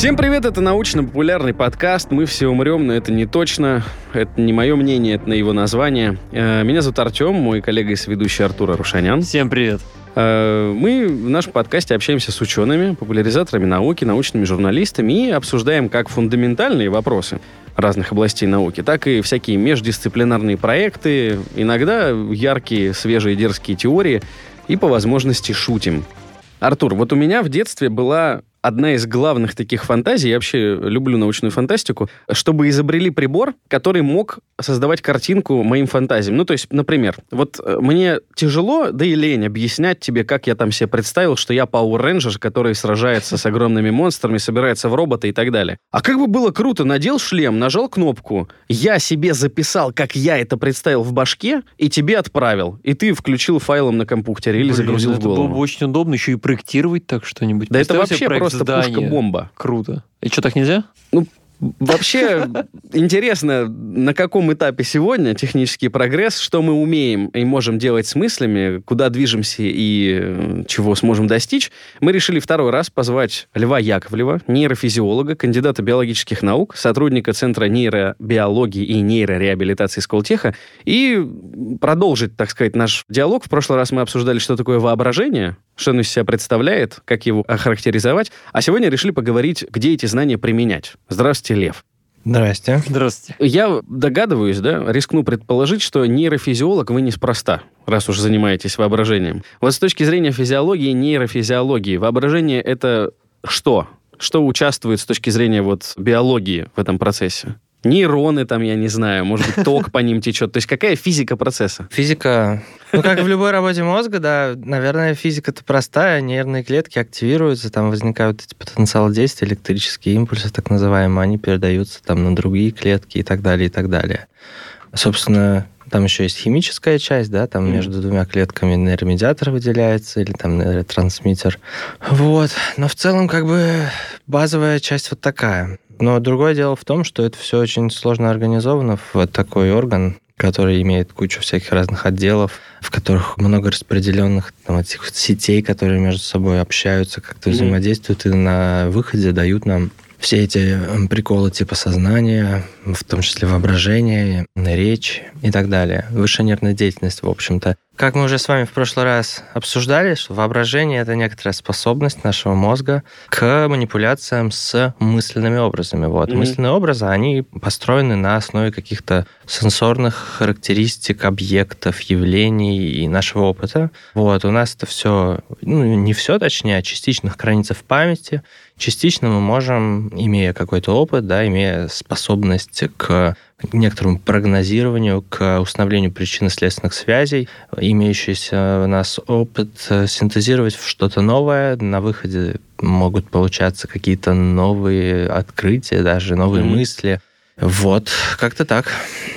Всем привет, это научно-популярный подкаст «Мы все умрем», но это не точно, это не мое мнение, это на его название. Э, меня зовут Артем, мой коллега и сведущий Артур Арушанян. Всем привет. Э, мы в нашем подкасте общаемся с учеными, популяризаторами науки, научными журналистами и обсуждаем как фундаментальные вопросы разных областей науки, так и всякие междисциплинарные проекты, иногда яркие, свежие, дерзкие теории и по возможности шутим. Артур, вот у меня в детстве была одна из главных таких фантазий, я вообще люблю научную фантастику, чтобы изобрели прибор, который мог создавать картинку моим фантазиям. Ну, то есть, например, вот э, мне тяжело, да и лень объяснять тебе, как я там себе представил, что я Power Ranger, который сражается с огромными монстрами, собирается в робота и так далее. А как бы было круто, надел шлем, нажал кнопку, я себе записал, как я это представил в башке, и тебе отправил. И ты включил файлом на компьютере или Блин, загрузил в это голову. было бы очень удобно еще и проектировать так что-нибудь. Да это вообще проект просто здания. пушка-бомба. Круто. И что, так нельзя? Вообще интересно, на каком этапе сегодня технический прогресс, что мы умеем и можем делать с мыслями, куда движемся и э, чего сможем достичь. Мы решили второй раз позвать Льва Яковлева, нейрофизиолога, кандидата биологических наук, сотрудника Центра нейробиологии и нейрореабилитации Сколтеха, и продолжить, так сказать, наш диалог. В прошлый раз мы обсуждали, что такое воображение, что оно из себя представляет, как его охарактеризовать. А сегодня решили поговорить, где эти знания применять. Здравствуйте, Лев. Здрасте. Здравствуйте. Я догадываюсь, да, рискну предположить, что нейрофизиолог вы неспроста, раз уж занимаетесь воображением. Вот с точки зрения физиологии, нейрофизиологии, воображение — это что? Что участвует с точки зрения вот биологии в этом процессе? Нейроны там, я не знаю, может быть, ток по ним течет. То есть какая физика процесса? Физика, ну как в любой работе мозга, да, наверное, физика-то простая, нервные клетки активируются, там возникают эти потенциалы действия, электрические импульсы, так называемые, они передаются там на другие клетки и так далее, и так далее. Собственно, там еще есть химическая часть, да, там Мгм. между двумя клетками нейромедиатор выделяется или там нейротрансмиттер. Вот. Но в целом как бы базовая часть вот такая. Но другое дело в том, что это все очень сложно организовано в такой орган, который имеет кучу всяких разных отделов, в которых много распределенных там, этих сетей, которые между собой общаются, как-то Мгм. взаимодействуют и на выходе дают нам все эти м, приколы типа сознания, в том числе воображение, речь и так далее. Высшая нервная деятельность, в общем-то. Как мы уже с вами в прошлый раз обсуждали, что воображение — это некоторая способность нашего мозга к манипуляциям с мысленными образами. Вот. Мгм. Мысленные образы, они построены на основе каких-то сенсорных характеристик, объектов, явлений и нашего опыта. Вот. У нас это все, ну, не все, точнее, а частично хранится в памяти. Частично мы можем, имея какой-то опыт, да, имея способность к некоторому прогнозированию, к установлению причинно-следственных связей, имеющийся у нас опыт э, синтезировать в что-то новое. На выходе могут получаться какие-то новые открытия, даже новые Мгм. мысли. Вот, как-то так.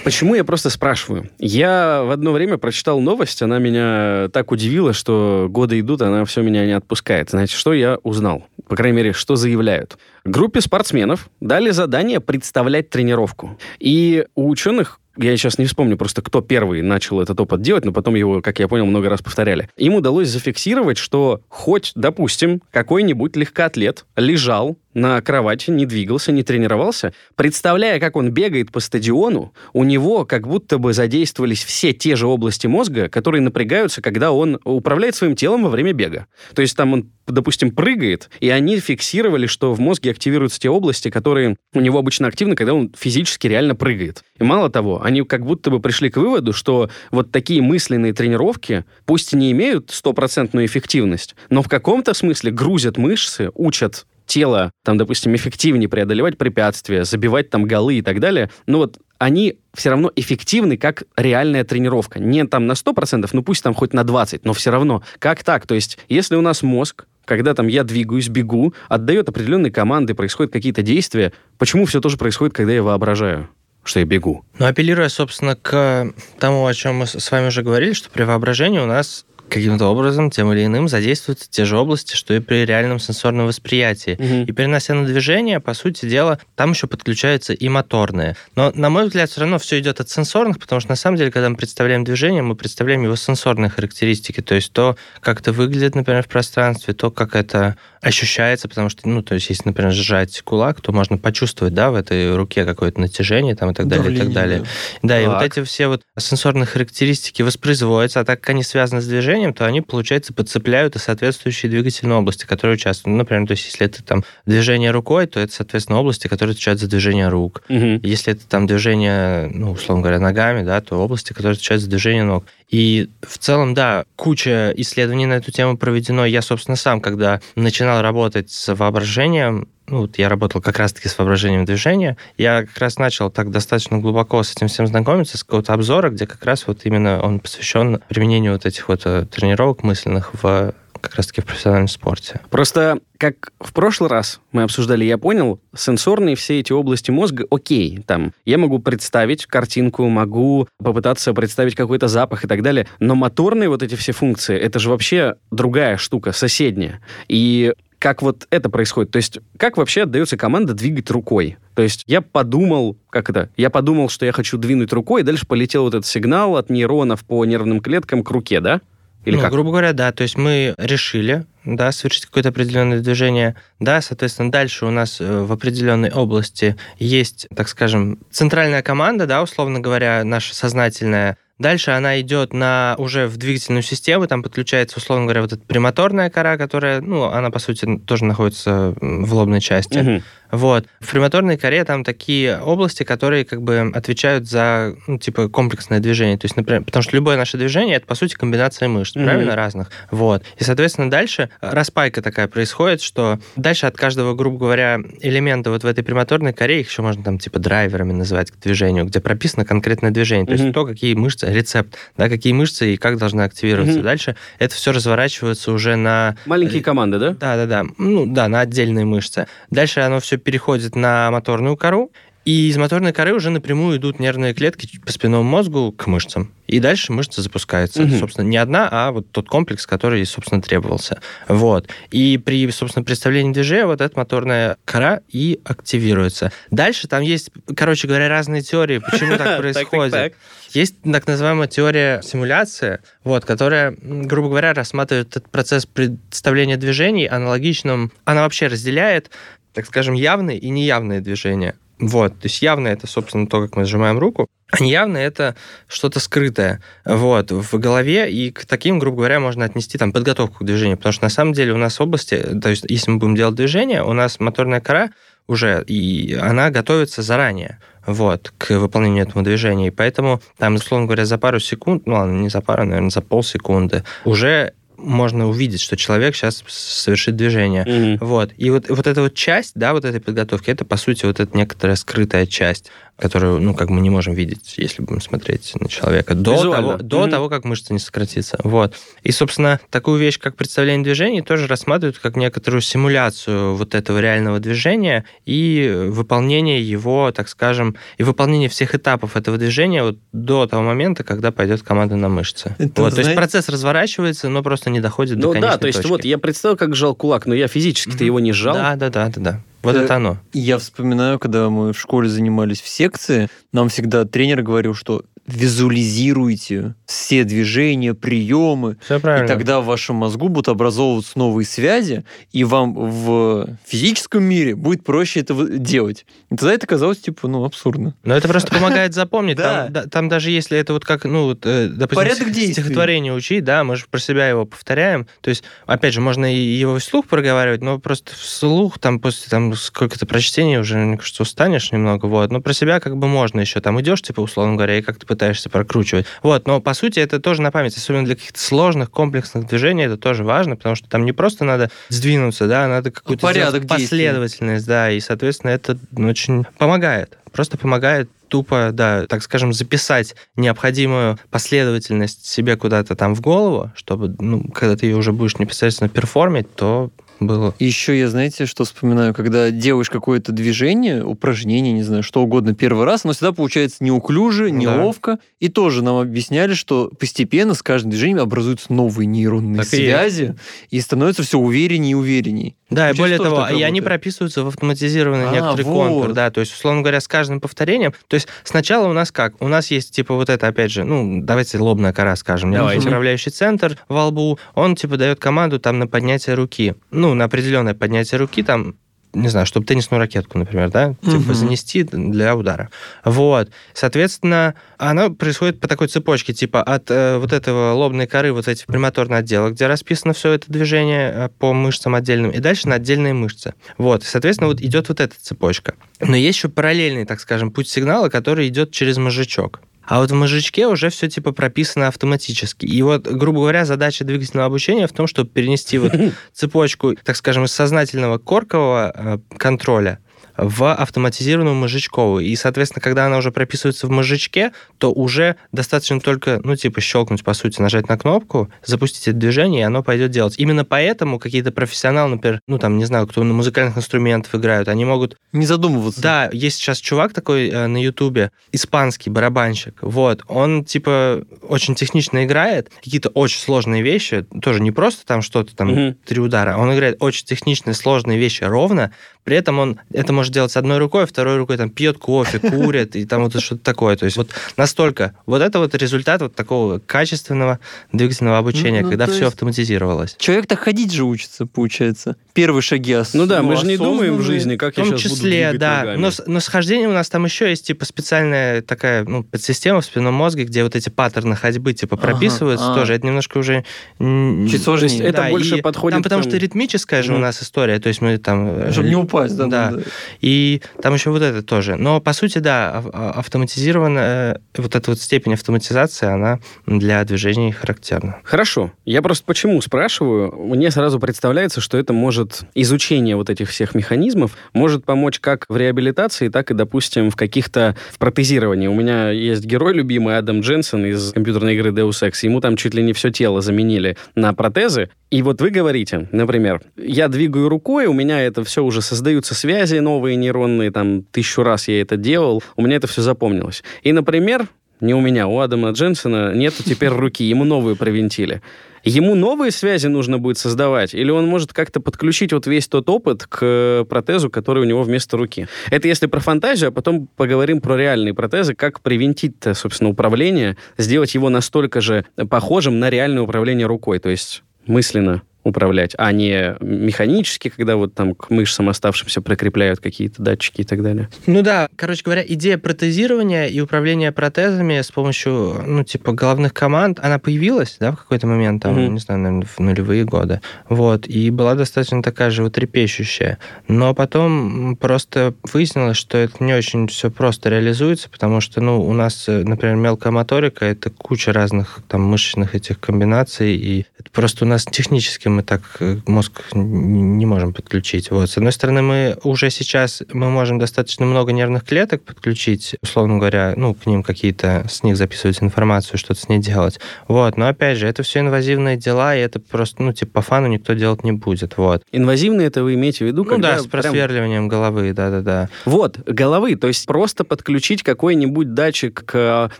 Почему я просто спрашиваю? Я в одно время прочитал новость, она меня так удивила, что годы идут, она все меня не отпускает. Значит, что я узнал? По крайней мере, что заявляют? Группе спортсменов дали задание представлять тренировку. И у ученых я сейчас не вспомню просто, кто первый начал этот опыт делать, но потом его, как я понял, много раз повторяли. Им удалось зафиксировать, что хоть, допустим, какой-нибудь легкоатлет лежал на кровати, не двигался, не тренировался, представляя, как он бегает по стадиону, у него как будто бы задействовались все те же области мозга, которые напрягаются, когда он управляет своим телом во время бега. То есть там он, допустим, прыгает, и они фиксировали, что в мозге активируются те области, которые у него обычно активны, когда он физически реально прыгает. И мало того, они как будто бы пришли к выводу, что вот такие мысленные тренировки, пусть и не имеют стопроцентную эффективность, но в каком-то смысле грузят мышцы, учат тело, там, допустим, эффективнее преодолевать препятствия, забивать там голы и так далее, ну вот они все равно эффективны как реальная тренировка. Не там на 100%, ну пусть там хоть на 20%, но все равно. Как так? То есть, если у нас мозг, когда там я двигаюсь, бегу, отдает определенные команды, происходят какие-то действия, почему все тоже происходит, когда я воображаю? что я бегу. Ну, апеллируя, собственно, к тому, о чем мы с вами уже говорили, что при воображении у нас каким-то образом, тем или иным, задействуются те же области, что и при реальном сенсорном восприятии. Мгм. И перенося на движение, по сути дела, там еще подключаются и моторные. Но, на мой взгляд, все равно все идет от сенсорных, потому что на самом деле, когда мы представляем движение, мы представляем его сенсорные характеристики, то есть то, как это выглядит, например, в пространстве, то, как это ощущается, потому что, ну, то есть, если, например, сжать кулак, то можно почувствовать, да, в этой руке какое-то натяжение там и так далее, и так Давление, далее. да. Да, и вот эти все вот сенсорные характеристики воспроизводятся, а так как они связаны с движением, то они, получается, подцепляют и соответствующие двигательные области, которые участвуют. Ну, например, то есть если это там движение рукой, то это, соответственно, области, которые отвечают за движение рук. Мгм. Если это там движение, ну, условно говоря, ногами, да, то области, которые отвечают за движение ног. И в целом, да, куча исследований на эту тему проведено. Я, собственно, сам, когда начинал работать с воображением, ну, вот я работал как раз-таки с воображением движения, я как раз начал так достаточно глубоко с этим всем знакомиться, с какого-то обзора, где как раз вот именно он посвящен применению вот этих вот э, тренировок мысленных в как раз-таки в профессиональном спорте. Просто, как в прошлый раз мы обсуждали, я понял, сенсорные все эти области мозга, окей, там, я могу представить картинку, могу попытаться представить какой-то запах и так далее, но моторные вот эти все функции, это же вообще другая штука, соседняя. И как вот это происходит? То есть, как вообще отдается команда двигать рукой? То есть, я подумал, как это? Я подумал, что я хочу двинуть рукой, и дальше полетел вот этот сигнал от нейронов по нервным клеткам к руке, да? Или ну, как? грубо говоря, да. То есть мы решили, да, совершить какое-то определенное движение. Да, соответственно, дальше у нас э, в определенной области есть, так скажем, центральная команда, да, условно говоря, наша сознательная. Дальше она идет на уже в двигательную систему, там подключается, условно говоря, вот эта премоторная кора, которая, ну, она, по сути, тоже находится в лобной части. Мгм. Вот. В премоторной коре там такие области, которые как бы отвечают за, ну, типа, комплексное движение. То есть, например, потому что любое наше движение это, по сути, комбинация мышц, Мгм. правильно, разных. Вот. И, соответственно, дальше распайка такая происходит, что дальше от каждого, грубо говоря, элемента вот в этой премоторной коре, их еще можно там, типа, драйверами называть к движению, где прописано конкретное движение. То Мгм. есть то, какие мышцы, рецепт, да, какие мышцы и как должны активироваться. Мгм. Дальше это все разворачивается уже на Маленькие команды, да? да, да, да. Ну, да, на отдельные мышцы. Дальше оно все переходит на моторную кору, и из моторной коры уже напрямую идут нервные клетки по спинному мозгу к мышцам. И дальше мышца запускается. Мгм. Собственно, не одна, а вот тот комплекс, который, собственно, требовался. Вот. И при, собственно, представлении движения вот эта моторная кора и активируется. Дальше там есть, короче говоря, разные теории, почему так происходит. Есть так называемая теория симуляции, вот, которая, грубо говоря, рассматривает этот процесс представления движений аналогичным. Она вообще разделяет, так скажем, явные и неявные движения. Вот, то есть явное это, собственно, то, как мы сжимаем руку, а неявное это что-то скрытое, вот, в голове, и к таким, грубо говоря, можно отнести там подготовку к движению, потому что на самом деле у нас области, то есть если мы будем делать движение, у нас моторная кора уже, и она готовится заранее вот, к выполнению этого движения. И поэтому там, условно говоря, за пару секунд, ну ладно, не за пару, наверное, за полсекунды, уже можно увидеть, что человек сейчас совершит движение. Мгм. Вот. И вот, вот эта вот часть, да, вот этой подготовки, это, по сути, вот эта некоторая скрытая часть, которую, ну, как мы не можем видеть, если будем смотреть на человека, до, Визуально. того, до Мгм. того, как мышца не сократится. Вот. И, собственно, такую вещь, как представление движений, тоже рассматривают как некоторую симуляцию вот этого реального движения и выполнение его, так скажем, и выполнение всех этапов этого движения вот до того момента, когда пойдет команда на мышцы. Это, вот. То есть знаете- процесс разворачивается, но просто не доходит до Ну конечной да, то есть точки. вот я представил, как сжал кулак, но я физически-то Мгм. его не сжал. Да, да, да, да, да. Вот Э, это оно. Я вспоминаю, когда мы в школе занимались в секции, нам всегда тренер говорил, что визуализируйте все движения, приемы, Все правильно. и тогда в вашем мозгу будут образовываться новые связи, и вам в физическом мире будет проще это делать. И тогда это казалось, типа, ну, абсурдно. Но это просто помогает запомнить. Там, да, там даже если это вот как, ну, э, допустим, стихотворение учить, да, мы же про себя его повторяем. То есть, опять же, можно и его вслух проговаривать, но просто вслух, там, после там сколько-то прочтений уже, мне кажется, устанешь немного, вот. Но про себя как бы можно еще. Там идешь, типа, условно говоря, и как ты пытаешься прокручивать. Вот, но, по сути, это тоже на память, особенно для каких-то сложных, комплексных движений, это тоже важно, потому что там не просто надо сдвинуться, да, надо какую-то Порядок последовательность, да, и, соответственно, это очень помогает. Просто помогает тупо, да, так скажем, записать необходимую последовательность себе куда-то там в голову, чтобы, ну, когда ты ее уже будешь непосредственно перформить, то было. Еще я, знаете, что вспоминаю, когда делаешь какое-то движение, упражнение, не знаю, что угодно первый раз, оно всегда получается неуклюже, неловко. И тоже нам объясняли, что постепенно с каждым движением образуются новые нейронные Так и связи, и, становится все увереннее и увереннее. Да, и более того, и они прописываются в автоматизированный А, некоторый вот. контур, да, то есть, условно говоря, с каждым повторением, то есть сначала у нас как? У нас есть, типа, вот это, опять же, ну, давайте лобная кора скажем, Давайте. управляющий центр во лбу, он, типа, дает команду там на поднятие руки, ну, на определенное поднятие руки, там, не знаю, чтобы теннисную ракетку, например, да, типа Мгм. занести для удара. Вот. Соответственно, оно происходит по такой цепочке, типа от э, вот этого лобной коры, вот эти премоторные отделы, где расписано все это движение э, по мышцам отдельным, и дальше на отдельные мышцы. Вот. Соответственно, вот идет вот эта цепочка. Но есть еще параллельный, так скажем, путь сигнала, который идет через мозжечок. А вот в мозжечке уже все типа прописано автоматически. И вот, грубо говоря, задача двигательного обучения в том, чтобы перенести вот цепочку, так скажем, из сознательного коркового э, контроля в автоматизированную мозжечковую. И, соответственно, когда она уже прописывается в мозжечке, то уже достаточно только, ну, типа, щелкнуть, по сути, нажать на кнопку, запустить это движение, и оно пойдет делать. Именно поэтому какие-то профессионалы, например, ну, там, не знаю, кто на музыкальных инструментах играют, они могут Не задумываться. да, есть сейчас чувак такой э, на Ютубе, испанский барабанщик. Вот, он типа очень технично играет, какие-то очень сложные вещи, тоже не просто там что-то там Мгм. три удара, он играет очень техничные сложные вещи ровно, при этом он это может делать с одной рукой, второй рукой там пьет кофе, курит и там вот что-то такое. То есть вот настолько вот это вот результат вот такого качественного двигательного обучения, Ну, когда то все есть- автоматизировалось. Человек так ходить же учится, получается. Первые шаги ос- Ну да, мы же не думаем в жизни, как В я сейчас буду числе, двигать да. ногами. Но, но с хождением у нас там еще есть типа специальная такая ну, подсистема в спинном мозге, где вот эти паттерны ходьбы типа Ага, прописываются а. тоже. Это немножко уже... Чуть сложнее. это больше и подходит Там потому к- что ритмическая же у нас история, то есть мы там... Чтобы не упасть, да. Да. И там еще вот это тоже. Но, по сути, да, ав- а- автоматизированная, э, вот эта вот степень автоматизации, она для движений характерна. Хорошо. Я просто почему спрашиваю? Мне сразу представляется, что это может изучение вот этих всех механизмов может помочь как в реабилитации, так и, допустим, в каких-то в протезировании. У меня есть герой любимый Адам Дженсен из компьютерной игры Deus Ex. Ему там чуть ли не все тело заменили на протезы. И вот вы говорите, например, я двигаю рукой, у меня это все уже создаются связи новые нейронные, там тысячу раз я это делал, у меня это все запомнилось. И, например, не у меня, у Адама Дженсона нету теперь руки, ему новую привинтили. Ему новые связи нужно будет создавать, или он может как-то подключить вот весь тот опыт к протезу, который у него вместо руки. Это если про фантазию, а потом поговорим про реальные протезы, как привинтить, собственно, управление, сделать его настолько же похожим на реальное управление рукой, то есть мысленно управлять, а не механически, когда вот там к мышцам оставшимся прикрепляют какие-то датчики и так далее. Ну да, короче говоря, идея протезирования и управления протезами с помощью, ну, типа, головных команд, она появилась, да, в какой-то момент, там, Мгм. не знаю, наверное, в нулевые годы. Вот, и была достаточно такая же трепещущая. Но потом просто выяснилось, что это не очень все просто реализуется, потому что, ну, у нас, э, например, мелкая моторика, это куча разных там мышечных этих комбинаций, и это просто у нас технически мы так э, мозг не можем подключить. Вот. С одной стороны, мы уже сейчас мы можем достаточно много нервных клеток подключить, условно говоря, ну, к ним какие-то, с них записывать информацию, что-то с ней делать. Вот. Но опять же, это все инвазивные дела, и это просто, ну, типа, по фану никто делать не будет. Вот. Инвазивные это вы имеете в виду? Ну когда да, с прям- просверливанием головы, да-да-да. Вот, головы, то есть просто подключить какой-нибудь датчик к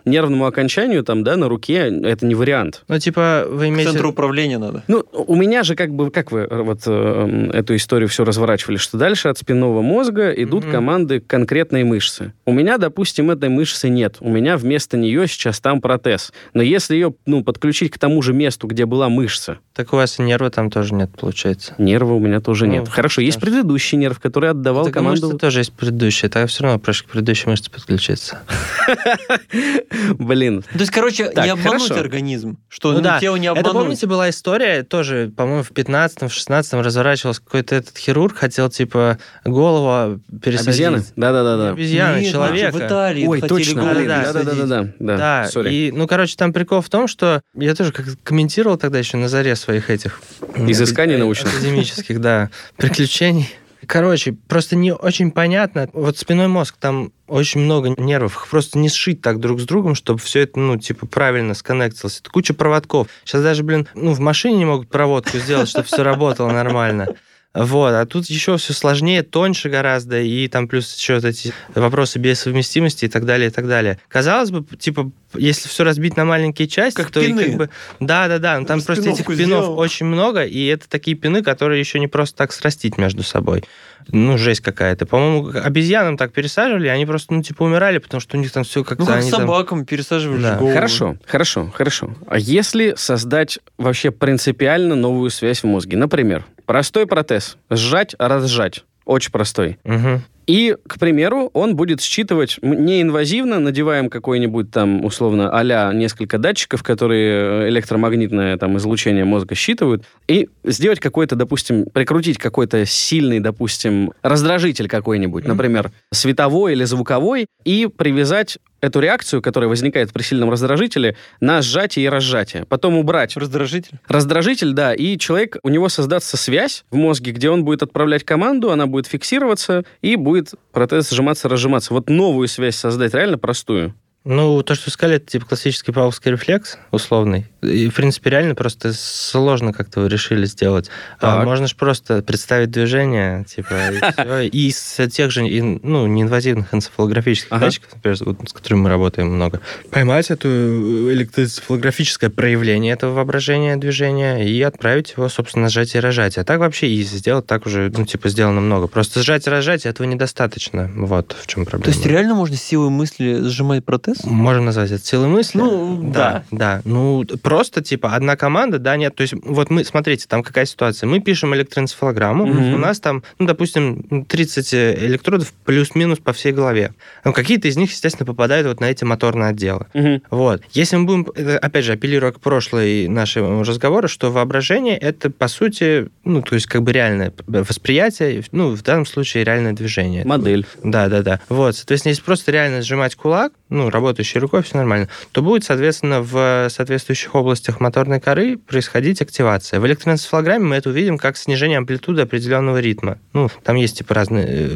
нервному окончанию там, да, на руке, это не вариант. Ну, типа, вы К имеете... центру управления надо. Ну, у меня же как бы, как вы э, вот э, эту историю все разворачивали, что дальше от спинного мозга идут Мгм. команды к конкретной мышцы. У меня, допустим, этой мышцы нет. У меня вместо нее сейчас там протез. Но если ее, ну, подключить к тому же месту, где была мышца, Так у вас и нерва там тоже нет, получается. нерва у меня тоже Ну, нет. Хорошо, есть предыдущий нерв, который отдавал Так и команду... мышцы тоже есть предыдущие, так все равно проще к предыдущей мышце подключиться. Блин, То есть, короче, не обмануть организм, что Ну да, тело не Это, обмануть. помните, была история тоже, по-моему, в 15-м, в 16-м разворачивался какой-то этот хирург, хотел, типа, голову пересадить. обезьяны? Да-да-да-да. Не обезьяны, Нет, человека. В Италии Ой, точно, блин, да, сори. и, ну, короче, там прикол в том, что я тоже как комментировал тогда еще на заре своих этих... Изысканий научных. Академических, да, приключений. Короче, просто не очень понятно. Вот спиной мозг, там очень много нервов. Их просто не сшить так друг с другом, чтобы все это, ну, типа, правильно сконнектилось. Это куча проводков. Сейчас даже, блин, ну, в машине не могут проводку сделать, чтобы все работало нормально. Вот, а тут еще все сложнее, тоньше гораздо, и там плюс еще вот эти вопросы без совместимости и так далее, и так далее. Казалось бы, типа, если все разбить на маленькие части, как то пины. и как бы... Да, да, да, но там просто этих пинов сделал. очень много, и это такие пины, которые еще не просто так срастить между собой. Ну, жесть какая-то. По-моему, обезьянам так пересаживали, они просто, ну, типа, умирали, потому что у них там все как-то... Ну, как они там- собакам пересаживали Да. Хорошо, хорошо, хорошо. А если создать вообще принципиально новую связь в мозге? Например, простой протез. Сжать, разжать. Очень простой. Мгм. И, к примеру, он будет считывать неинвазивно, надеваем какой-нибудь там, условно, а несколько датчиков, которые э, электромагнитное там излучение мозга считывают, и сделать какой-то, допустим, прикрутить какой-то сильный, допустим, раздражитель какой-нибудь, например, световой или звуковой, и привязать эту реакцию, которая возникает при сильном раздражителе, на сжатие и разжатие. Потом убрать Раздражитель. Раздражитель, да, и человек, у него создастся связь в мозге, где он будет отправлять команду, она будет фиксироваться, и будет протез сжиматься, разжиматься. Вот новую связь создать, реально простую. Ну, то, что вы сказали, это типа классический павловский рефлекс условный. И, в принципе, реально просто сложно как-то вы решили сделать. А можно же просто представить движение, типа, и из тех же ну, неинвазивных энцефалографических датчиков, например, с которыми мы работаем много, поймать это электроэнцефалографическое проявление этого воображения движения и отправить его, собственно, на сжатие и разжатие. А так вообще и сделать так уже, ну, типа, сделано много. Просто сжать и разжать этого недостаточно. Вот в чем проблема. То есть реально можно силой мысли сжимать протез? Можем назвать это силой мысли. Ну, да, да. Ну, просто, типа, одна команда, да, нет. То есть, вот мы, смотрите, там какая ситуация. Мы пишем электроэнцефалограмму, Мгм. у нас там, ну, допустим, 30 электродов плюс-минус по всей голове. Ну, какие-то из них, естественно, попадают вот на эти моторные отделы. Вот. Если мы будем, э, опять же, апеллируя к прошлой нашему разговору, что воображение — это, по сути, ну, то есть, как бы реальное восприятие, ну, в данном случае реальное движение. Модель. Да, да, да. Вот, соответственно, если просто реально сжимать кулак, ну, работающей рукой, все нормально, то будет, соответственно, в соответствующих областях моторной коры происходить активация. В электроэнцефалограмме мы это увидим как снижение амплитуды определенного ритма. Ну, там есть, типа, разные, э,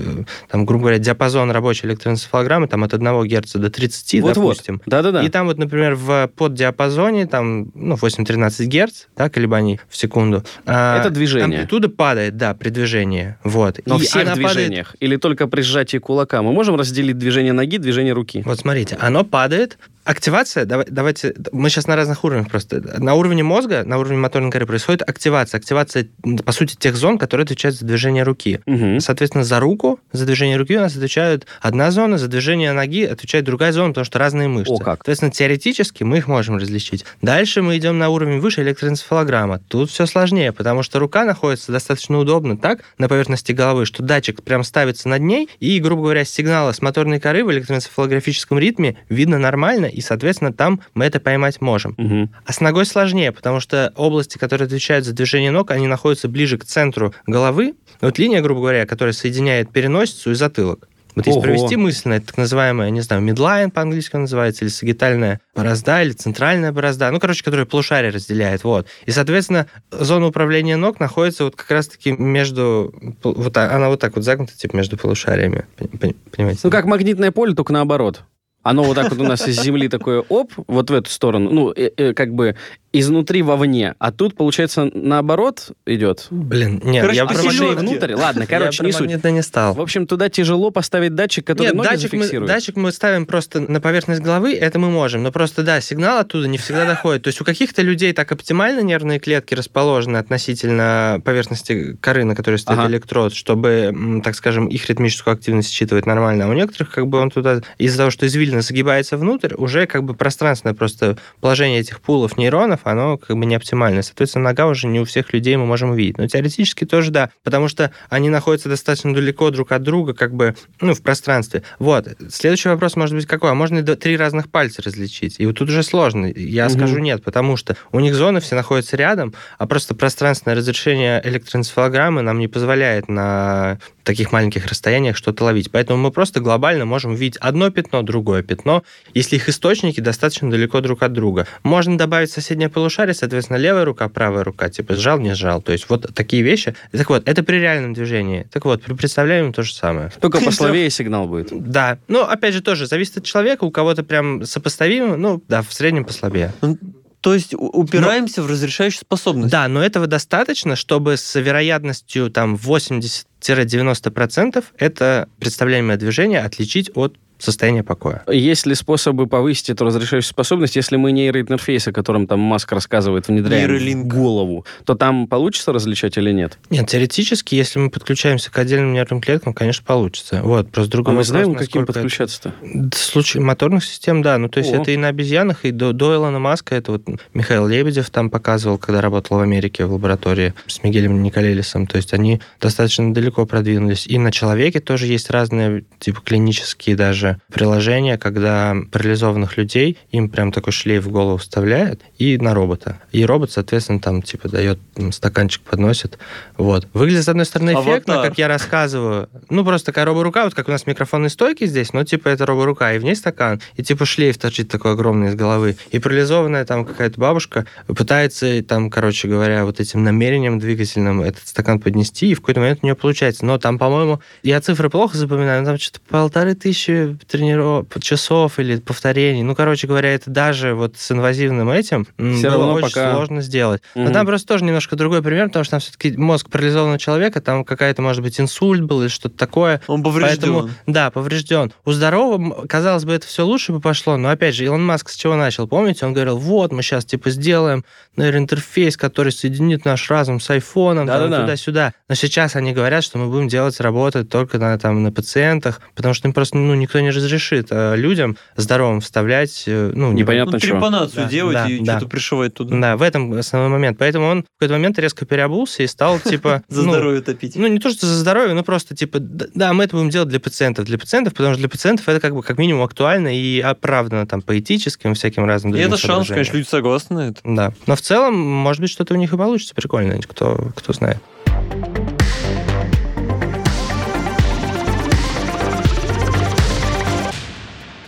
там, грубо говоря, диапазон рабочей электроэнцефалограммы, там, от 1 Гц до 30, Вот-вот. допустим. Да-да-да. И там вот, например, в поддиапазоне, там, ну, 8-13 Гц, да, колебаний в секунду. а, Это движение. Амплитуда падает, да, при движении. Вот. Но И всех она падает движениях. Или только при сжатии кулака. Мы можем разделить движение ноги, движение руки. Вот смотрите, оно падает. Активация, давай- давайте, мы сейчас на разных уровнях просто. На уровне мозга, на уровне моторной коры происходит активация. Активация, по сути, тех зон, которые отвечают за движение руки. Мгм. Соответственно, за руку, за движение руки у нас отвечает одна зона, за движение ноги отвечает другая зона, потому что разные мышцы. О, как. Соответственно, теоретически мы их можем различить. Дальше мы идем на уровень выше электроэнцефалограмма. Тут все сложнее, потому что рука находится достаточно удобно так на поверхности головы, что датчик прям ставится над ней, и, грубо говоря, сигналы с моторной коры в электроэнцефалографическом ритме видно нормально, и, соответственно, там мы это поймать можем. Мгм. А с ногой сложнее, потому что области, которые отвечают за движение ног, они находятся ближе к центру головы. Вот линия, грубо говоря, которая соединяет переносицу и затылок. Вот если Ого. провести мысленно, это так называемая, не знаю, мидлайн по-английски называется, или сагитальная борозда, или центральная борозда, ну, короче, которая полушарие разделяет, вот. И, соответственно, зона управления ног находится вот как раз-таки между... Вот так- она вот так вот загнута, типа, между полушариями. Пон- пон- Понимаете? Ну, как магнитное поле, только наоборот. Оно вот так вот у нас из Земли такое, оп, вот в эту сторону. Ну, э, э, как бы изнутри вовне. А тут, получается, наоборот идет. Блин, нет, Короче, я про магнит- внутрь. Ладно, короче, не суть. не стал. В общем, туда тяжело поставить датчик, который Нет, ноги датчик мы, зафиксирует. датчик мы ставим просто на поверхность головы, это мы можем. Но просто, да, сигнал оттуда не всегда доходит. То есть у каких-то людей так оптимально нервные клетки расположены относительно поверхности коры, на которой стоит Ага. электрод, чтобы, так скажем, их ритмическую активность считывать нормально. А у некоторых как бы он туда, из-за того, что извилина загибается внутрь, уже как бы пространственное просто положение этих пулов нейронов, оно как бы не оптимальное. Соответственно, нога уже не у всех людей мы можем увидеть. Но теоретически тоже да, потому что они находятся достаточно далеко друг от друга, как бы, ну, в пространстве. Вот. Следующий вопрос может быть какой? А можно три разных пальца различить? И вот тут уже сложно. Я Мгм. скажу нет, потому что у них зоны все находятся рядом, а просто пространственное разрешение электроэнцефалограммы нам не позволяет на таких маленьких расстояниях что-то ловить. Поэтому мы просто глобально можем видеть одно пятно, другое пятно, если их источники достаточно далеко друг от друга. Можно добавить соседнее полушарие, соответственно, левая рука, правая рука, типа сжал, не сжал. То есть вот такие вещи. Так вот, это при реальном движении. Так вот, при представляемом то же самое. Только послабее сигнал будет. Да. Ну, опять же, тоже зависит от человека. У кого-то прям сопоставимо, ну, да, в среднем послабее. Ну, То есть упираемся но... в разрешающую способность. Да, но этого достаточно, чтобы с вероятностью там 80-90% это представляемое движение отличить от состояние покоя. Есть ли способы повысить эту разрешающую способность, если мы нейроинтерфейс, о котором там Маск рассказывает, внедряем Нейролинк. в голову, то там получится различать или нет? Нет, теоретически, если мы подключаемся к отдельным нервным клеткам, конечно, получится. Вот, просто другой а мы знаем, каким подключаться-то? В случае моторных систем, да. Ну, то есть О. это и на обезьянах, и до, до Илона Маска, это вот Михаил Лебедев там показывал, когда работал в Америке в лаборатории с Мигелем Николелисом. То есть они достаточно далеко продвинулись. И на человеке тоже есть разные, типа, клинические даже даже приложение, когда парализованных людей, им прям такой шлейф в голову вставляет, и на робота. И робот, соответственно, там, типа, дает стаканчик, подносит. Вот. Выглядит, с одной стороны, эффектно, Аватар. как я рассказываю. Ну, просто такая роборука, вот как у нас микрофонные стойки здесь, но, типа, это роборука, и в ней стакан, и, типа, шлейф торчит такой огромный из головы. И парализованная там какая-то бабушка пытается, там, короче говоря, вот этим намерением двигательным этот стакан поднести, и в какой-то момент у нее получается. Но там, по-моему, я цифры плохо запоминаю, но там что-то полторы тысячи трениров... часов или повторений. Ну, короче говоря, это даже вот с инвазивным этим Все было очень пока... сложно сделать. Угу. Но там просто тоже немножко другой пример, потому что там все-таки мозг парализованного человека, там какая-то, может быть, инсульт был или что-то такое. Он поврежден. Поэтому, да, поврежден. У здорового, казалось бы, это все лучше бы пошло, но, опять же, Илон Маск с чего начал? Помните, он говорил, вот, мы сейчас, типа, сделаем нейроинтерфейс, который соединит наш разум с айфоном, да, да, туда-сюда. Но сейчас они говорят, что мы будем делать работы только на, там, на пациентах, потому что им просто ну, никто не разрешит э, людям здоровым вставлять, э, ну, непонятно ну, чего. Трепанацию да, делать да, и да. что-то пришивать туда. Да, в этом основной момент. Поэтому он в какой-то момент резко переобулся и стал, типа... За ну, здоровье топить. Ну, не то, что за здоровье, но просто, типа, да, мы это будем делать для пациентов. Для пациентов, потому что для пациентов это как бы как минимум актуально и оправдано там по этическим всяким разным И это шанс, конечно, люди согласны на это. Да. Но в целом, может быть, что-то у них и получится прикольно, кто, кто знает.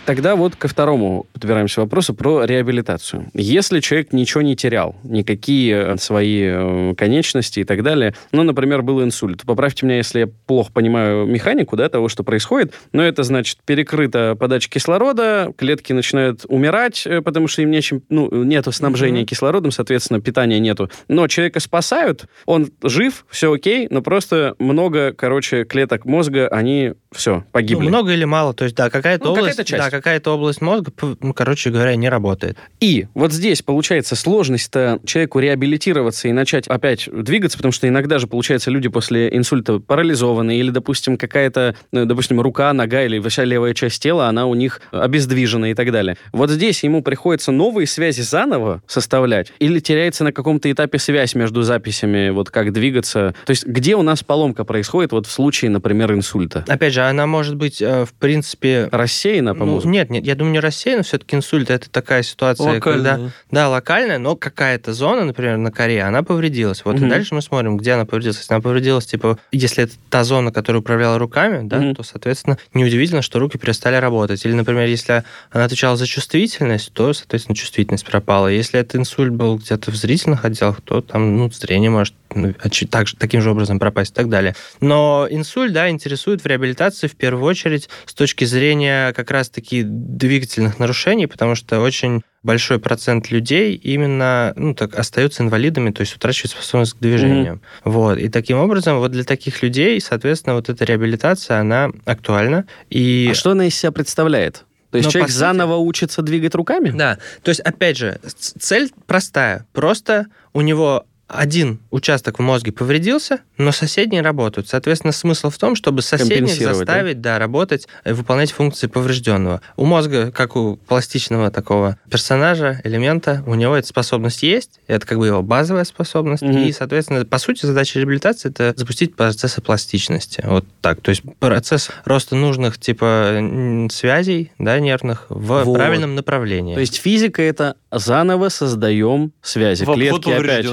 Тогда вот ко второму подбираемся вопросу про реабилитацию. Если человек ничего не терял, никакие свои э, конечности и так далее, ну, например, был инсульт, поправьте меня, если я плохо понимаю механику да, того, что происходит, но это значит перекрыта подача кислорода, клетки начинают умирать, э, потому что им нечем, ну, нету снабжения mm-hmm. кислородом, соответственно, питания нету. Но человека спасают, он жив, все окей, но просто много, короче, клеток мозга, они все, погибли. Ну, много или мало, то есть, да, какая-то ну, область, какая-то часть. Да, какая-то область мозга, ну, короче говоря, не работает. И вот здесь получается сложность-то человеку реабилитироваться и начать опять двигаться, потому что иногда же, получается, люди после инсульта парализованы, или, допустим, какая-то, ну, допустим, рука, нога или вся левая часть тела, она у них обездвижена и так далее. Вот здесь ему приходится новые связи заново составлять, или теряется на каком-то этапе связь между записями, вот как двигаться. То есть где у нас поломка происходит вот в случае, например, инсульта? Опять же, она может быть, э, в принципе... Рассеяна по ну, нет, нет, я думаю, не рассеяно. Все-таки инсульт это такая ситуация, локальная. когда... Да, локальная, но какая-то зона, например, на коре, она повредилась. Вот угу. и дальше мы смотрим, где она повредилась. Если она повредилась, типа, если это та зона, которая управляла руками, да, угу. то, соответственно, неудивительно, что руки перестали работать. Или, например, если она отвечала за чувствительность, то, соответственно, чувствительность пропала. Если это инсульт был где-то в зрительных отделах, то там, ну, зрение может ну, так, таким же образом пропасть и так далее. Но инсульт, да, интересует в реабилитации в первую очередь с точки зрения как раз-таки двигательных нарушений, потому что очень большой процент людей именно ну, так, остаются инвалидами, то есть утрачивают способность к движению. Mm-hmm. Вот. И таким образом, вот для таких людей, соответственно, вот эта реабилитация, она актуальна. И... А что она из себя представляет? То есть Но человек сути... заново учится двигать руками? Да. То есть, опять же, цель простая. Просто у него один участок в мозге повредился, но соседние работают. Соответственно, смысл в том, чтобы соседних заставить да? Да, работать, и выполнять функции поврежденного. У мозга, как у пластичного такого персонажа, элемента, у него эта способность есть, это как бы его базовая способность, mm-hmm. и, соответственно, по сути, задача реабилитации — это запустить процессы пластичности. Вот так. То есть процесс роста нужных типа связей да, нервных в вот. правильном направлении. То есть физика — это заново создаем связи. В Клетки опять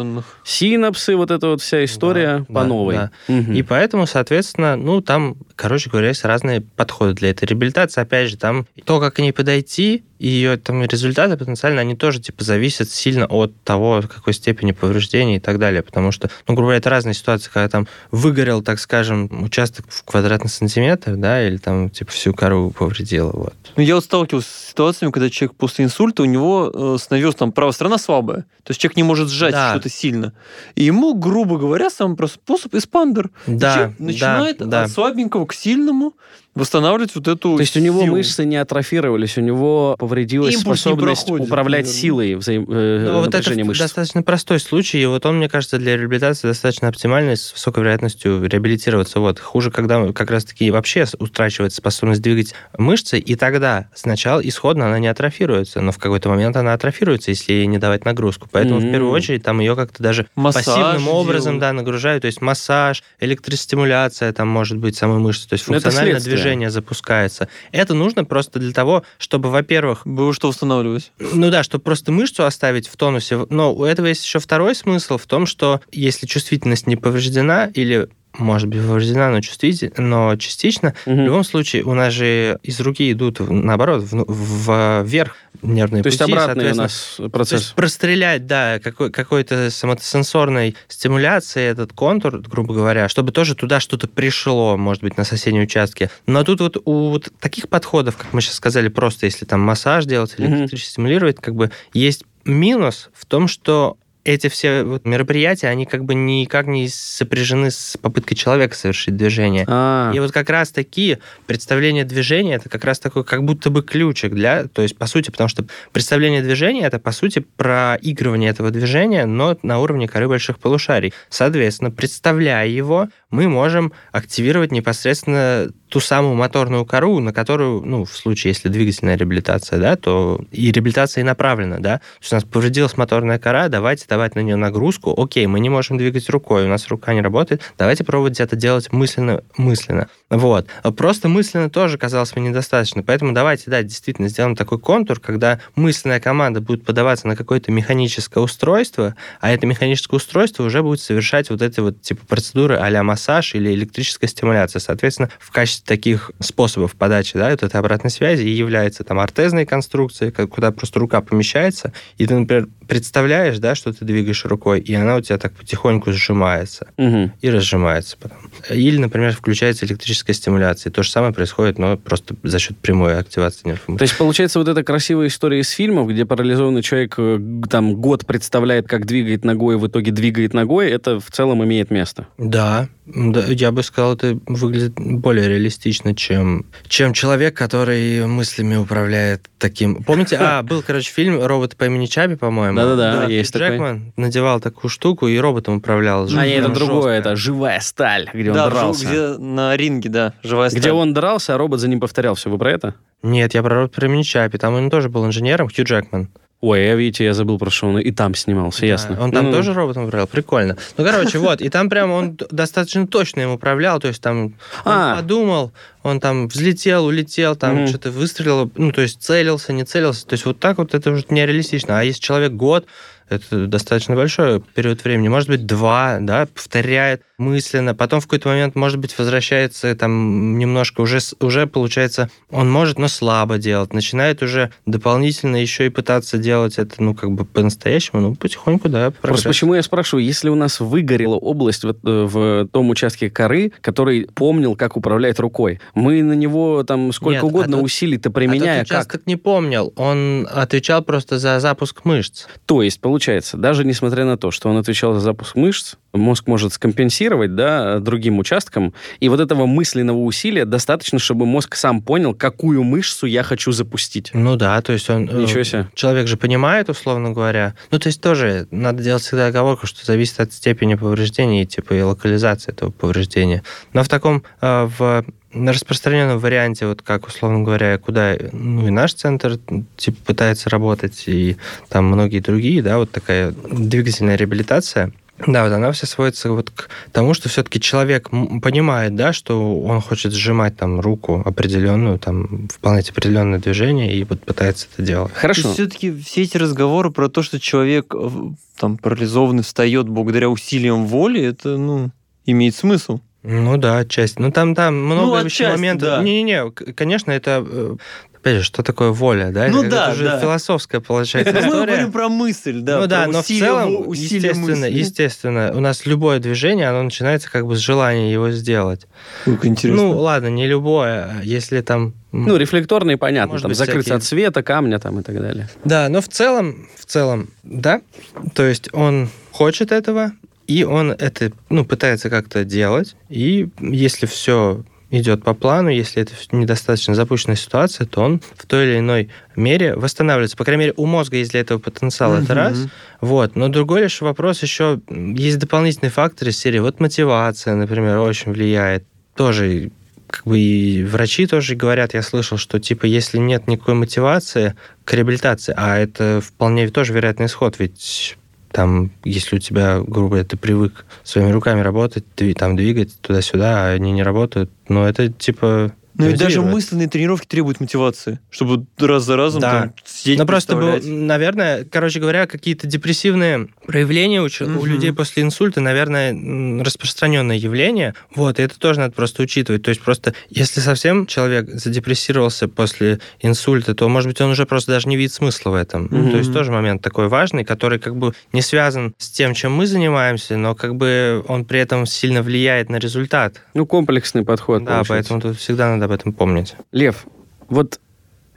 синапсы, вот эта вот вся история да, по да, новой. Да. Угу. И поэтому, соответственно, ну, там, короче говоря, есть разные подходы для этой реабилитации. Опять же, там то, как к ней подойти, и ее там результаты потенциально, они тоже типа зависят сильно от того, какой степени повреждений и так далее. Потому что, ну, грубо говоря, это разные ситуации, когда там выгорел, так скажем, участок в квадратный сантиметр, да, или там типа всю кору повредило. Вот. Ну, я вот сталкивался с ситуациями, когда человек после инсульта, у него э, становилась там правая сторона слабая. То есть человек не может сжать Да. что-то сильно. И ему, грубо говоря, самый простой способ эспандер. Да, человек да, начинает да. от слабенького к сильному восстанавливать вот эту То есть у него силу. мышцы не атрофировались, у него повредилась Импульс способность проходит, управлять наверное. силой взаим... э, Ну, вот это мышц. достаточно простой случай, и вот он, мне кажется, для реабилитации достаточно оптимальный, с высокой вероятностью реабилитироваться. Вот. Хуже, когда как раз-таки вообще утрачивается способность двигать мышцы, и тогда сначала исходно она не атрофируется, но в какой-то момент она атрофируется, если ей не давать нагрузку. Поэтому Мгм. в первую очередь там ее как-то даже Массаж пассивным образом делают. да, нагружают, то есть массаж, электростимуляция там может быть самой мышцы, то есть Ну, функциональное следствие. Движение запускается. Это нужно просто для того, чтобы, во-первых, Было что восстанавливать. ну да, чтобы просто мышцу оставить в тонусе. Но у этого есть еще второй смысл в том, что если чувствительность не повреждена или может быть повреждена, но чувствительно, но частично. Мгм. В любом случае, у нас же из руки идут, наоборот, в- в- вверх нервные То есть пути, обратный у нас то процесс. есть прострелять, да, какой, какой-то самосенсорной стимуляции этот контур, грубо говоря, чтобы тоже туда что-то пришло, может быть, на соседнем участке. Но тут вот у вот таких подходов, как мы сейчас сказали, просто если там массаж делать или электрически стимулировать, как бы есть минус в том, что эти все вот мероприятия, они как бы никак не сопряжены с попыткой человека совершить движение. А, И вот как раз такие представления движения, это как раз такой как будто бы ключик для, то есть по сути, потому что представление движения это по сути проигрывание этого движения, но на уровне коры больших полушарий. Соответственно, представляя его, мы можем активировать непосредственно ту самую моторную кору, на которую, ну, в случае, если двигательная реабилитация, да, то и реабилитация и направлена, да. То есть у нас повредилась моторная кора, давайте давать на нее нагрузку. Окей, мы не можем двигать рукой, у нас рука не работает, давайте пробовать это делать мысленно, мысленно. Вот. А Просто мысленно тоже, казалось бы, недостаточно. Поэтому давайте, да, действительно сделаем такой контур, когда мысленная команда будет подаваться на какое-то механическое устройство, а это механическое устройство уже будет совершать вот эти вот типа процедуры а-ля массаж или электрическая стимуляция. Соответственно, в качестве таких способов подачи, да, вот этой обратной связи и является там ортезной конструкцией, куда просто рука помещается, и ты, например, представляешь, да, что ты двигаешь рукой, и она у тебя так потихоньку сжимается мгм. и разжимается потом. Или, например, включается электрическая стимуляция. То же самое происходит, но просто за счет прямой активации нервов. То есть, получается, вот эта красивая история из фильмов, где парализованный человек э, там год представляет, как двигает ногой, и в итоге двигает ногой, это в целом имеет место. Да, да, я бы сказал, это выглядит более реалистично, чем, чем человек, который мыслями управляет таким. Помните, а, был, короче, фильм «Робот по имени Чаби», по-моему. Да-да-да, есть такой. Джекман надевал такую штуку и роботом управлял. А нет, это другое, это живая сталь, где он да, дрался. где на ринге, да, живая Где сталь. он дрался, а робот за ним повторял все. Вы про это? Нет, я про имени Чаби. Там он тоже был инженером, Хью Джекман. Ой, я, видите, я забыл, про что он и там снимался, Да, ясно. Он там Ну, тоже роботом управлял? Прикольно. Ну, короче, вот. И там прям он достаточно точно им управлял. То есть там он А. подумал, он там взлетел, улетел, там что-то выстрелил. Ну, то есть целился, не целился. То есть вот так вот это уже нереалистично. А если человек год, это достаточно большой период времени. Может быть, два, да, повторяет мысленно. Потом в какой-то момент, может быть, возвращается там немножко, уже, уже получается, он может, но слабо делать. Начинает уже дополнительно еще и пытаться делать это, ну, как бы по-настоящему, ну, потихоньку, да, Просто прогресс. почему я спрашиваю, если у нас выгорела область в, э, в том участке коры, который помнил, как управлять рукой, мы на него там сколько Нет, а угодно тот- усилий-то А применяя, тот как? участок не помнил, он отвечал просто за запуск мышц. То есть, получается, даже несмотря на то, что он отвечал за запуск мышц, мозг может скомпенсировать, да, другим участкам, и вот этого мысленного усилия достаточно, чтобы мозг сам понял, какую мышцу я хочу запустить. Ну да, то есть он... э, Ничего себе. Человек же понимает, условно говоря. Ну, то есть тоже надо делать всегда оговорку, что зависит от степени повреждения и типа и локализации этого повреждения. Но в таком, э, в на распространенном варианте, вот как, условно говоря, куда ну, и наш центр типа пытается работать, и там многие другие, да, вот такая двигательная реабилитация, да, вот она вся сводится вот к тому, что все-таки человек понимает, да, что он хочет сжимать там руку определенную, там выполнять определенное движение и вот пытается это делать. Хорошо. все-таки все эти разговоры про то, что человек э, там парализованный встает благодаря усилиям воли, это, ну, имеет смысл. Ну да, отчасти. Ну там, там много Ну, еще отчасти, моментов. да. Не-не-не, конечно, это... опять же, что такое воля, да? Ну это, да, это уже да. философская получается Мы история. говорим про мысль, да. ну да, но в целом, естественно, мысли. естественно, у нас любое движение, оно начинается как бы с желания его сделать. Как интересно. Ну, ладно, не любое, а если там... Ну, рефлекторные, понятно, Может там, быть, закрыться всякие- от света, камня там и так далее. Да, но в целом, в целом, да. То есть он хочет этого, и он это, ну, пытается как-то делать. И если все идет по плану, если это недостаточно запущенная ситуация, то он в той или иной мере восстанавливается. По крайней мере, у мозга есть для этого потенциал, это Мгм. раз. Вот. Но другой лишь вопрос еще, есть дополнительные факторы из серии. Вот мотивация, например, очень влияет. Тоже как бы и врачи тоже говорят, я слышал, что типа если нет никакой мотивации к реабилитации, а это вполне тоже вероятный исход, ведь там, если у тебя, грубо говоря, ты привык своими руками работать, ты там двигать туда-сюда, а они не работают, но это типа... Ну и даже мысленные тренировки требуют мотивации, чтобы раз за разом Да. там сидеть, Ну, просто, был, наверное, короче говоря, какие-то депрессивные проявления у, чел- у людей после инсульта, наверное, распространенное явление. Вот, и это тоже надо просто учитывать. То есть просто, если совсем человек задепрессировался после инсульта, то, может быть, он уже просто даже не видит смысла в этом. Мгм. То есть тоже момент такой важный, который как бы не связан с тем, чем мы занимаемся, но как бы он при этом сильно влияет на результат. Ну, комплексный подход. да, получается. поэтому тут всегда надо об этом помнить. Лев, вот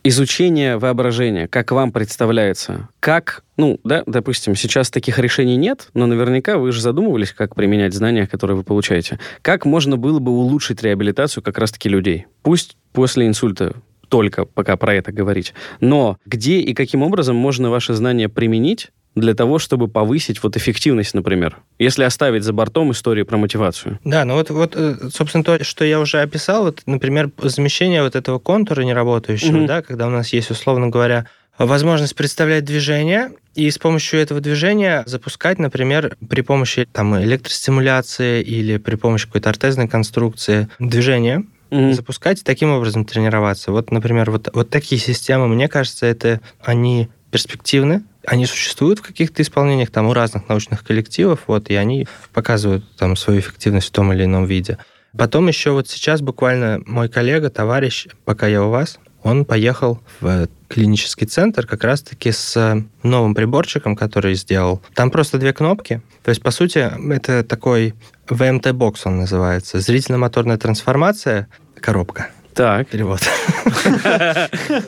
изучение воображения, как вам представляется? Как, ну, да, допустим, сейчас таких решений нет, но наверняка вы же задумывались, как применять знания, которые вы получаете. Как можно было бы улучшить реабилитацию как раз-таки людей? Пусть после инсульта только пока про это говорить. Но где и каким образом можно ваши знания применить для того, чтобы повысить вот эффективность, например, если оставить за бортом историю про мотивацию? Да, ну вот, вот, э, собственно, то, что я уже описал, вот, например, замещение вот этого контура неработающего, Мгм. да, когда у нас есть, условно говоря, возможность представлять движение и с помощью этого движения запускать, например, при помощи там, электростимуляции или при помощи какой-то ортезной конструкции движение, Мгм. запускать и таким образом тренироваться. Вот, например, вот, вот такие системы, мне кажется, это они перспективны, они существуют в каких-то исполнениях там у разных научных коллективов, вот, и они показывают там свою эффективность в том или ином виде. Потом еще вот сейчас буквально мой коллега, товарищ, пока я у вас, он поехал в клинический центр как раз-таки с новым приборчиком, который сделал. Там просто две кнопки. То есть, по сути, это такой VMT-бокс он называется. Зрительно-моторная трансформация, коробка. Так. Перевод.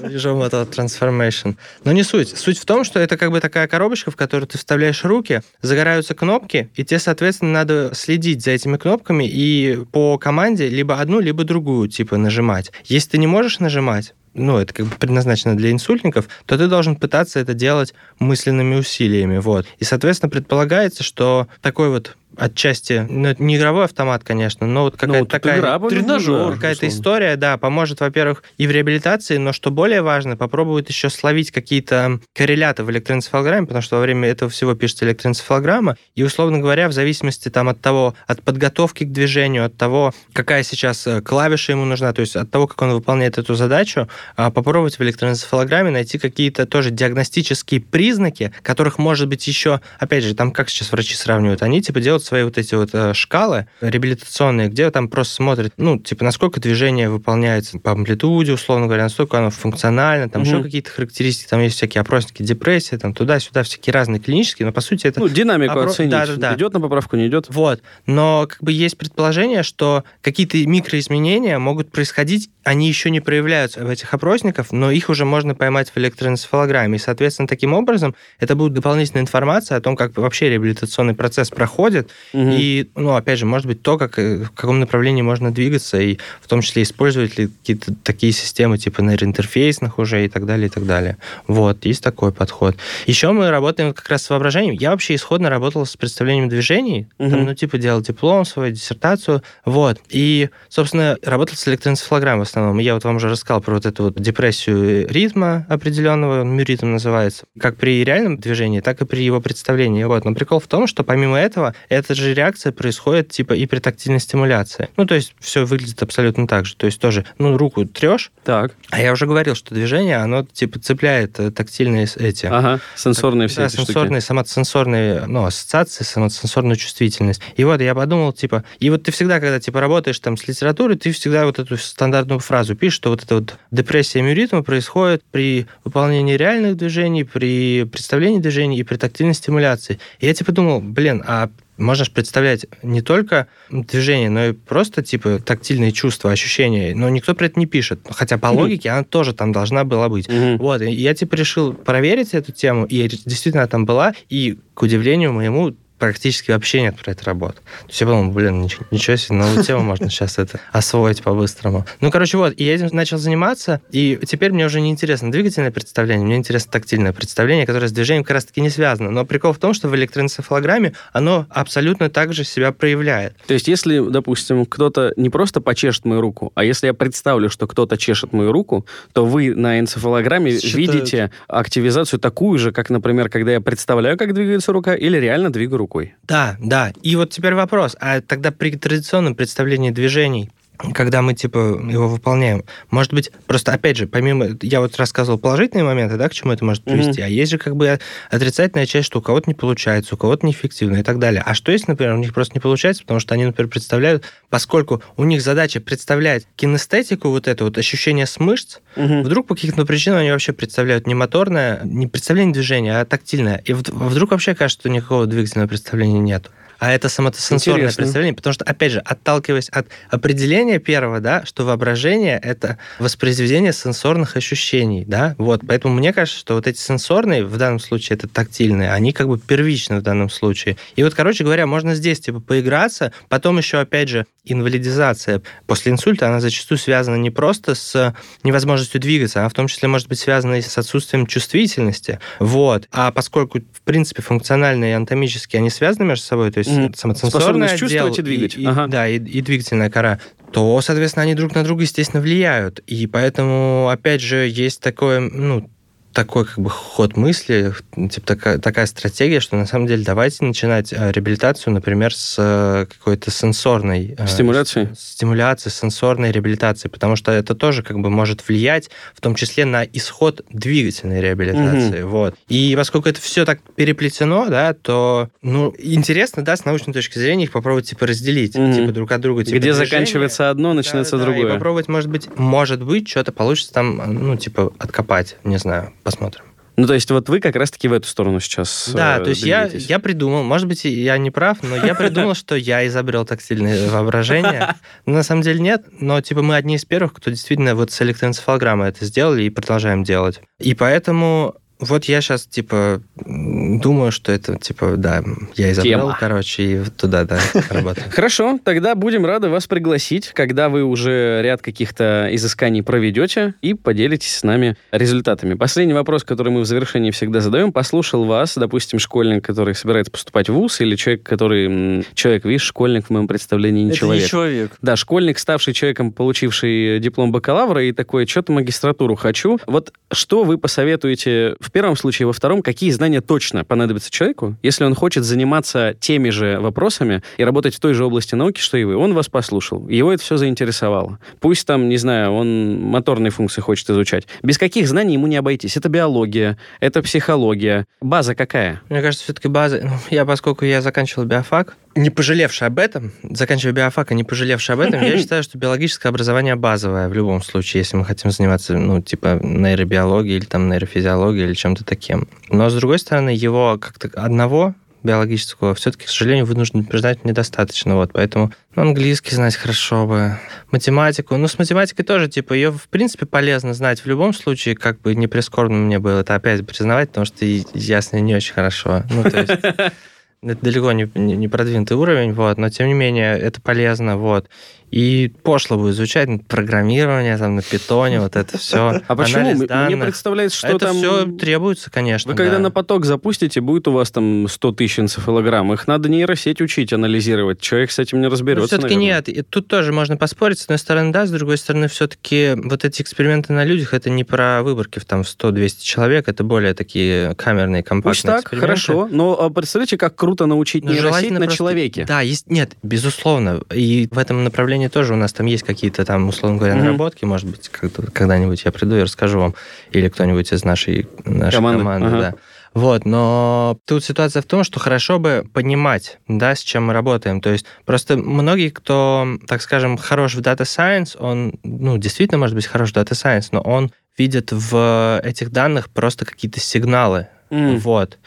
Visual Motor Transformation. Но не суть. Суть в том, что это как бы такая коробочка, в которую ты вставляешь руки, загораются кнопки, и тебе, соответственно, надо следить за этими кнопками и по команде либо одну, либо другую, типа, нажимать. Если ты не можешь нажимать, ну, это как бы предназначено для инсультников, то ты должен пытаться это делать мысленными усилиями, вот. И, соответственно, предполагается, что такой вот отчасти, ну, это не игровой автомат, конечно, но вот какая-то Ну, такая... игра, тренажер, Какая-то история, да, поможет, во-первых, и в реабилитации, но что более важно, попробует еще словить какие-то корреляты в электроэнцефалограмме, потому что во время этого всего пишется электроэнцефалограмма, и, условно говоря, в зависимости там от того, от подготовки к движению, от того, какая сейчас э, клавиша ему нужна, то есть от того, как он выполняет эту задачу, попробовать в электроэнцефалограмме найти какие-то тоже диагностические признаки, которых может быть еще, опять же, там как сейчас врачи сравнивают, они типа делают свои вот эти вот э, шкалы реабилитационные, где там просто смотрят, ну, типа, насколько движение выполняется по амплитуде, условно говоря, насколько оно функционально, там еще Мгм. какие-то характеристики, там есть всякие опросники депрессии, там туда-сюда, всякие разные клинические, но по сути это Ну, динамику Обро- оценить. да-да-да. Идет на поправку, не идет? вот. Но как бы есть предположение, что какие-то микроизменения могут происходить, они еще не проявляются в этих опросниках, но их уже можно поймать в электроэнцефалограмме. И, соответственно, таким образом это будет дополнительная информация о том, как вообще реабилитационный процесс проходит. Мгм. И, ну, опять же, может быть, то, как, э, в каком направлении можно двигаться, и в том числе использовать ли какие-то такие системы типа нейроинтерфейсных уже и так далее, и так далее. Вот, есть такой подход. Еще мы работаем как раз с воображением. Я вообще исходно работал с представлением движений, там, Мгм. ну, типа, делал диплом свою, диссертацию, вот. И, собственно, работал с электроэнцефалограммой в основном. Я вот вам уже рассказал про вот эту вот депрессию ритма определенного, он мюритм называется, как при реальном движении, так и при его представлении. Вот. Но прикол в том, что помимо этого, эта же реакция происходит типа и при тактильной стимуляции. Ну, то есть все выглядит абсолютно так же. То есть тоже, ну, руку трешь, Так. а я уже говорил, что движение, оно типа цепляет э, тактильные эти Ага. Сенсорные все да, эти штуки. сенсорные, самосенсорные, ну, ассоциации, самосенсорную чувствительность. И вот я подумал, типа, и вот ты всегда, когда, типа, работаешь там с литературой, ты всегда вот эту стандартную фразу пишешь, что вот эта вот депрессия миоритма происходит при выполнении реальных движений, при представлении движений и при тактильной стимуляции. И я типа думал, блин, а можно же представлять не только движение, но и просто типа тактильные чувства, ощущения. Но никто про это не пишет. Хотя по логике она тоже там должна была быть. Вот. И я типа решил проверить эту тему, и действительно там была. И, к удивлению моему, практически вообще нет про это работы. То есть я подумал, блин, ничего, ничего себе, новую тему можно сейчас это освоить по-быстрому. Ну, короче, вот, и я этим начал заниматься, и теперь мне уже не интересно двигательное представление, мне интересно тактильное представление, которое с движением как раз-таки не связано. Но прикол в том, что в электроэнцефалограмме оно абсолютно так же себя проявляет. То есть если, допустим, кто-то не просто почешет мою руку, а если я представлю, что кто-то чешет мою руку, то вы на энцефалограмме Считают. видите активизацию такую же, как, например, когда я представляю, как двигается рука, или реально двигаю руку рукой. Да, да. И вот теперь вопрос, а тогда при традиционном представлении движений когда мы, типа, его выполняем. Может быть, просто, опять же, помимо... Я вот рассказывал положительные моменты, да, к чему это может привести, mm-hmm. а есть же как бы отрицательная часть, что у кого-то не получается, у кого-то неэффективно и так далее. А что если, например, у них просто не получается, потому что они, например, представляют, поскольку у них задача представлять кинестетику, вот это вот ощущение с мышц, mm-hmm. вдруг по каким-то причинам они вообще представляют не моторное, не представление движения, а тактильное. И вдруг вообще кажется, что никакого двигательного представления нет а это самосенсорное Интересно. представление, потому что, опять же, отталкиваясь от определения первого, да, что воображение — это воспроизведение сенсорных ощущений, да, вот, поэтому мне кажется, что вот эти сенсорные, в данном случае это тактильные, они как бы первичны в данном случае. И вот, короче говоря, можно здесь, типа, поиграться, потом еще, опять же, инвалидизация после инсульта, она зачастую связана не просто с невозможностью двигаться, она в том числе может быть связана и с отсутствием чувствительности, вот, а поскольку, в принципе, функционально и анатомически они связаны между собой, то есть mm. самосенсорное отдел, чувствовать и двигать. И, ага. Да, и, и двигательная кора то, соответственно, они друг на друга, естественно, влияют. И поэтому, опять же, есть такое, ну, такой как бы ход мысли, типа такая, такая стратегия, что на самом деле давайте начинать э, реабилитацию, например, с э, какой-то сенсорной... Э, стимуляции? Стимуляции, сенсорной реабилитации, потому что это тоже как бы может влиять в том числе на исход двигательной реабилитации. Угу. Вот. И поскольку это все так переплетено, да, то ну, интересно, да, с научной точки зрения их попробовать типа разделить, угу. типа друг от друга. Типа, Где движения. заканчивается одно, начинается да, другое. Да, и попробовать, может быть, может быть, что-то получится там, ну, типа, откопать, не знаю, посмотрим. Ну, то есть вот вы как раз-таки в эту сторону сейчас Да, э, то есть я, я придумал, может быть, я не прав, но я придумал, что я изобрел тактильное воображение. Но на самом деле нет, но типа мы одни из первых, кто действительно вот с электроэнцефалограммой это сделали и продолжаем делать. И поэтому вот я сейчас, типа, думаю, что это, типа, да, я изобрел, Тема. короче, и туда, да, работаю. Хорошо, тогда будем рады вас пригласить, когда вы уже ряд каких-то изысканий проведете и поделитесь с нами результатами. Последний вопрос, который мы в завершении всегда задаем. Послушал вас, допустим, школьник, который собирается поступать в ВУЗ, или человек, который... Человек, видишь, школьник в моем представлении не это человек. не человек. Да, школьник, ставший человеком, получивший диплом бакалавра, и такой, что-то магистратуру хочу. Вот что вы посоветуете в первом случае, во втором, какие знания точно понадобятся человеку, если он хочет заниматься теми же вопросами и работать в той же области науки, что и вы. Он вас послушал, его это все заинтересовало. Пусть там, не знаю, он моторные функции хочет изучать. Без каких знаний ему не обойтись. Это биология, это психология. База какая? Мне кажется, все-таки база... Ну, я, поскольку я заканчивал биофак, не пожалевший об этом, заканчивая биофак, и не пожалевший об этом, я считаю, что биологическое образование базовое в любом случае, если мы хотим заниматься, ну, типа, нейробиологией или там нейрофизиологией или чем-то таким. Но, с другой стороны, его как-то одного биологического все-таки, к сожалению, вынужден признать недостаточно. Вот, поэтому ну, английский знать хорошо бы, математику. Ну, с математикой тоже, типа, ее, в принципе, полезно знать в любом случае, как бы не прискорбно мне было это опять признавать, потому что ясно не очень хорошо. Ну, то есть это далеко не, не продвинутый уровень, вот, но тем не менее это полезно, вот. И пошло будет звучать программирование там на питоне, вот это все. А почему? Мне представляется, что это там... все требуется, конечно. Вы когда на поток запустите, будет у вас там 100 тысяч энцефалограмм. Их надо нейросеть учить, анализировать. Человек с этим не разберется. все-таки нет. И тут тоже можно поспорить. С одной стороны, да, с другой стороны, все-таки вот эти эксперименты на людях, это не про выборки в там 100-200 человек, это более такие камерные, компактные Пусть так, хорошо. Но а, представляете, как круто научить ну, нейросеть на просто... человеке. Да, есть... Нет, безусловно. И в этом направлении направлении тоже у нас там есть какие-то там, условно говоря, mm-hmm. наработки. Может быть, когда-нибудь я приду и расскажу вам. Или кто-нибудь из нашей, нашей команды. команды ага. да. Вот, но тут ситуация в том, что хорошо бы понимать, да, с чем мы работаем. То есть просто многие, кто, так скажем, хорош в Data Science, он, ну, действительно может быть хорош в Data Science, но он видит в этих данных просто какие-то сигналы. Mm. Вот.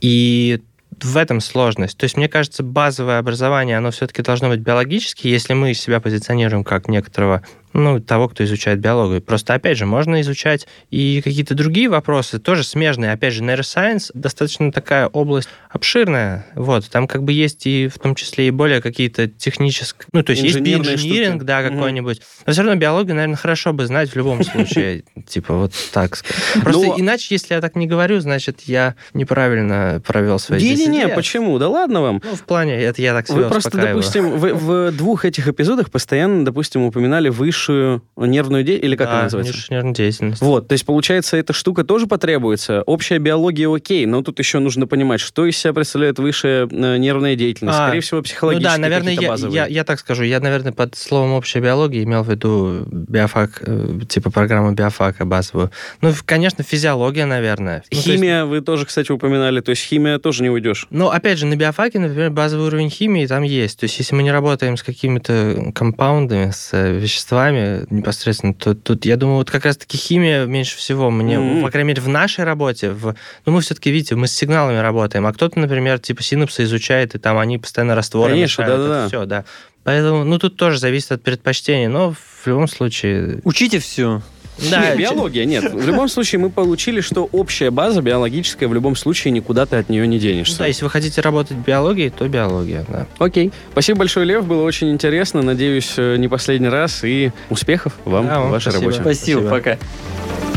И в этом сложность. То есть, мне кажется, базовое образование, оно все-таки должно быть биологически, если мы себя позиционируем как некоторого ну, того, кто изучает биологию. Просто, опять же, можно изучать и какие-то другие вопросы, тоже смежные. Опять же, нейросайенс достаточно такая область обширная. Вот, там как бы есть и в том числе и более какие-то технические... Ну, то есть есть инжиниринг, штуки. да, какой-нибудь. Но все равно биологию, наверное, хорошо бы знать в любом случае. Типа вот так сказать. Просто иначе, если я так не говорю, значит, я неправильно провел свои Не-не-не, почему? Да ладно вам. Ну, в плане, это я так себе Вы просто, допустим, в двух этих эпизодах постоянно, допустим, упоминали выше низшую нервную деятельность, или как да, она называется? нервную деятельность. Вот, то есть, получается, эта штука тоже потребуется. Общая биология окей, но тут еще нужно понимать, что из себя представляет высшая э, нервная деятельность. А, Скорее всего, психологические ну да, наверное, я, я, я так скажу. Я, наверное, под словом общая биология имел в виду биофак, э, типа программу биофака базовую. Ну, конечно, физиология, наверное. Ну, химия, есть... вы тоже, кстати, упоминали, то есть химия тоже не уйдешь. Ну, опять же, на биофаке, например, базовый уровень химии там есть. То есть, если мы не работаем с какими-то компаундами, с э, веществами, веществами непосредственно, то тут, я думаю, вот как раз-таки химия меньше всего мне, mm-hmm. по крайней мере, в нашей работе, в, ну, мы все-таки, видите, мы с сигналами работаем, а кто-то, например, типа синапсы изучает, и там они постоянно растворы Конечно, да-да-да. Все, да. Поэтому, ну, тут тоже зависит от предпочтений, но в любом случае... Учите все. Да, нет, биология, нет. В любом случае мы получили, что общая база биологическая в любом случае никуда ты от нее не денешься. Да, если вы хотите работать в биологии, то биология, да. Окей. Спасибо большое, Лев, было очень интересно. Надеюсь, э, не последний раз и успехов вам да, в вашей спасибо. работе. Спасибо, спасибо. пока.